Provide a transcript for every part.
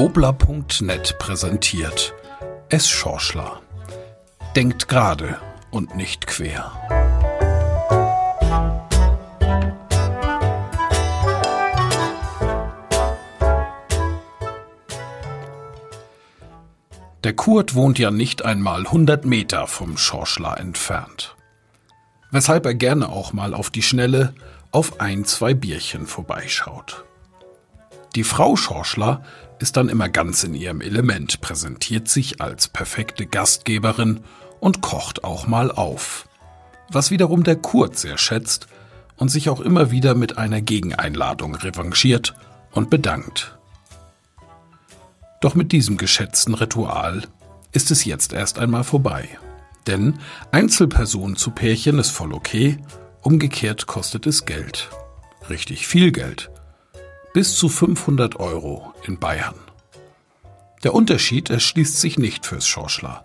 Wobler.net präsentiert S. Schorschler. Denkt gerade und nicht quer. Der Kurt wohnt ja nicht einmal 100 Meter vom Schorschler entfernt. Weshalb er gerne auch mal auf die Schnelle auf ein, zwei Bierchen vorbeischaut. Die Frau Schorschler ist dann immer ganz in ihrem Element, präsentiert sich als perfekte Gastgeberin und kocht auch mal auf. Was wiederum der Kurt sehr schätzt und sich auch immer wieder mit einer Gegeneinladung revanchiert und bedankt. Doch mit diesem geschätzten Ritual ist es jetzt erst einmal vorbei. Denn Einzelperson zu Pärchen ist voll okay, umgekehrt kostet es Geld. Richtig viel Geld bis zu 500 Euro in Bayern. Der Unterschied erschließt sich nicht fürs Schorschler.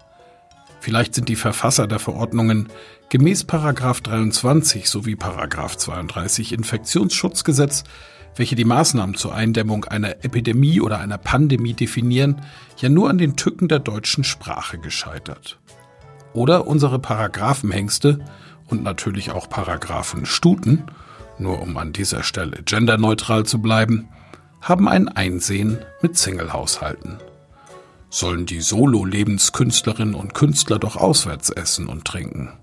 Vielleicht sind die Verfasser der Verordnungen gemäß 23 sowie 32 Infektionsschutzgesetz, welche die Maßnahmen zur Eindämmung einer Epidemie oder einer Pandemie definieren, ja nur an den Tücken der deutschen Sprache gescheitert. Oder unsere Paragraphenhengste und natürlich auch Paragraphenstuten nur um an dieser Stelle genderneutral zu bleiben, haben ein Einsehen mit Singlehaushalten. Sollen die Solo-Lebenskünstlerinnen und Künstler doch auswärts essen und trinken?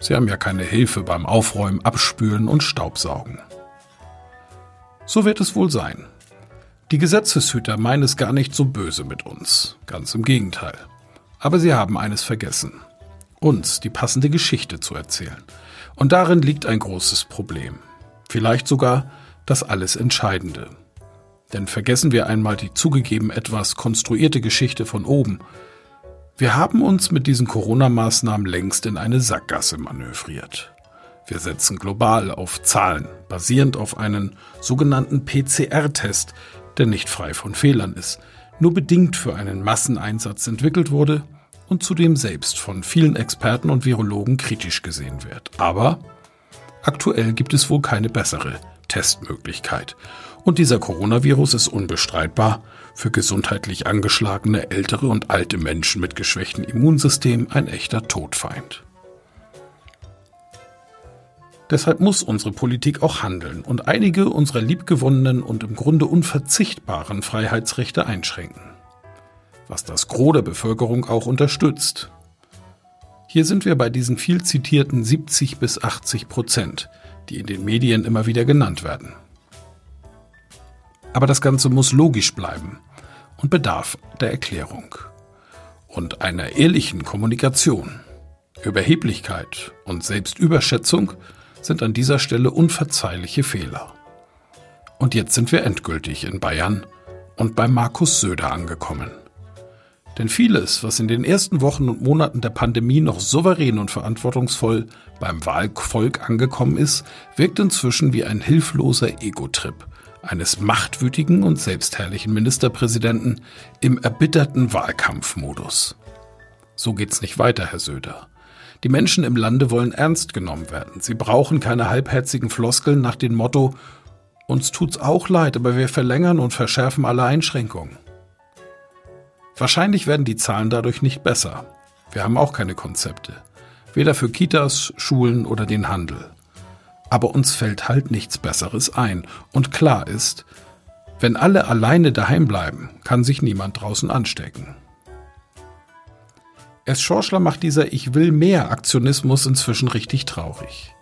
Sie haben ja keine Hilfe beim Aufräumen, Abspülen und Staubsaugen. So wird es wohl sein. Die Gesetzeshüter meinen es gar nicht so böse mit uns, ganz im Gegenteil. Aber sie haben eines vergessen. Uns die passende Geschichte zu erzählen. Und darin liegt ein großes Problem. Vielleicht sogar das alles Entscheidende. Denn vergessen wir einmal die zugegeben etwas konstruierte Geschichte von oben. Wir haben uns mit diesen Corona-Maßnahmen längst in eine Sackgasse manövriert. Wir setzen global auf Zahlen, basierend auf einem sogenannten PCR-Test, der nicht frei von Fehlern ist, nur bedingt für einen Masseneinsatz entwickelt wurde und zudem selbst von vielen Experten und Virologen kritisch gesehen wird. Aber Aktuell gibt es wohl keine bessere Testmöglichkeit. Und dieser Coronavirus ist unbestreitbar für gesundheitlich angeschlagene ältere und alte Menschen mit geschwächtem Immunsystem ein echter Todfeind. Deshalb muss unsere Politik auch handeln und einige unserer liebgewonnenen und im Grunde unverzichtbaren Freiheitsrechte einschränken. Was das Gros der Bevölkerung auch unterstützt. Hier sind wir bei diesen viel zitierten 70 bis 80 Prozent, die in den Medien immer wieder genannt werden. Aber das Ganze muss logisch bleiben und bedarf der Erklärung und einer ehrlichen Kommunikation. Überheblichkeit und Selbstüberschätzung sind an dieser Stelle unverzeihliche Fehler. Und jetzt sind wir endgültig in Bayern und bei Markus Söder angekommen. Denn vieles, was in den ersten Wochen und Monaten der Pandemie noch souverän und verantwortungsvoll beim Wahlvolk angekommen ist, wirkt inzwischen wie ein hilfloser Ego-Trip eines machtwütigen und selbstherrlichen Ministerpräsidenten im erbitterten Wahlkampfmodus. So geht's nicht weiter, Herr Söder. Die Menschen im Lande wollen ernst genommen werden. Sie brauchen keine halbherzigen Floskeln nach dem Motto, uns tut's auch leid, aber wir verlängern und verschärfen alle Einschränkungen. Wahrscheinlich werden die Zahlen dadurch nicht besser. Wir haben auch keine Konzepte. Weder für Kitas, Schulen oder den Handel. Aber uns fällt halt nichts Besseres ein. Und klar ist, wenn alle alleine daheim bleiben, kann sich niemand draußen anstecken. Erst Schorschler macht dieser Ich will mehr Aktionismus inzwischen richtig traurig.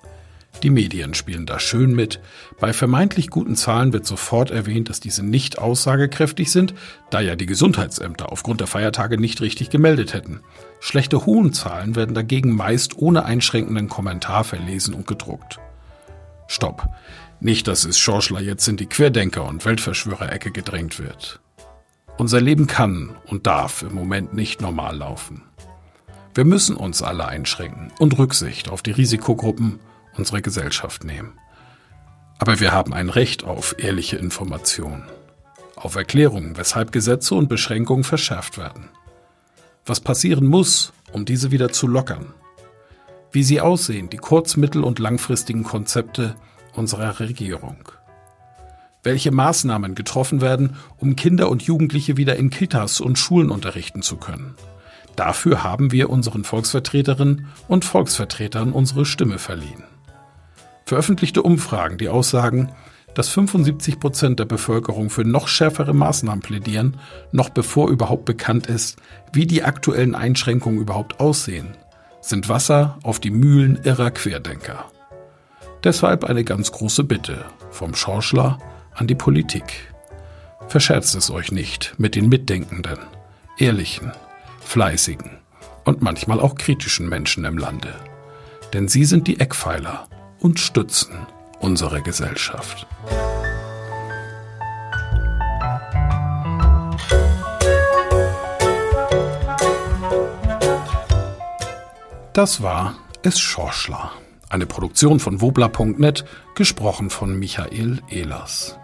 Die Medien spielen da schön mit. Bei vermeintlich guten Zahlen wird sofort erwähnt, dass diese nicht aussagekräftig sind, da ja die Gesundheitsämter aufgrund der Feiertage nicht richtig gemeldet hätten. Schlechte hohen Zahlen werden dagegen meist ohne einschränkenden Kommentar verlesen und gedruckt. Stopp. Nicht, dass es Schorschler jetzt in die Querdenker- und Weltverschwörerecke gedrängt wird. Unser Leben kann und darf im Moment nicht normal laufen. Wir müssen uns alle einschränken und Rücksicht auf die Risikogruppen unserer Gesellschaft nehmen. Aber wir haben ein Recht auf ehrliche Information, auf Erklärungen, weshalb Gesetze und Beschränkungen verschärft werden. Was passieren muss, um diese wieder zu lockern. Wie sie aussehen, die kurz-, mittel- und langfristigen Konzepte unserer Regierung. Welche Maßnahmen getroffen werden, um Kinder und Jugendliche wieder in Kitas und Schulen unterrichten zu können. Dafür haben wir unseren Volksvertreterinnen und Volksvertretern unsere Stimme verliehen. Veröffentlichte Umfragen, die aussagen, dass 75 Prozent der Bevölkerung für noch schärfere Maßnahmen plädieren, noch bevor überhaupt bekannt ist, wie die aktuellen Einschränkungen überhaupt aussehen, sind Wasser auf die Mühlen irrer Querdenker. Deshalb eine ganz große Bitte vom Schorschler an die Politik. Verscherzt es euch nicht mit den mitdenkenden, ehrlichen, fleißigen und manchmal auch kritischen Menschen im Lande. Denn sie sind die Eckpfeiler und Stützen unserer Gesellschaft. Das war Es Schorschler, eine Produktion von wobla.net, gesprochen von Michael Ehlers.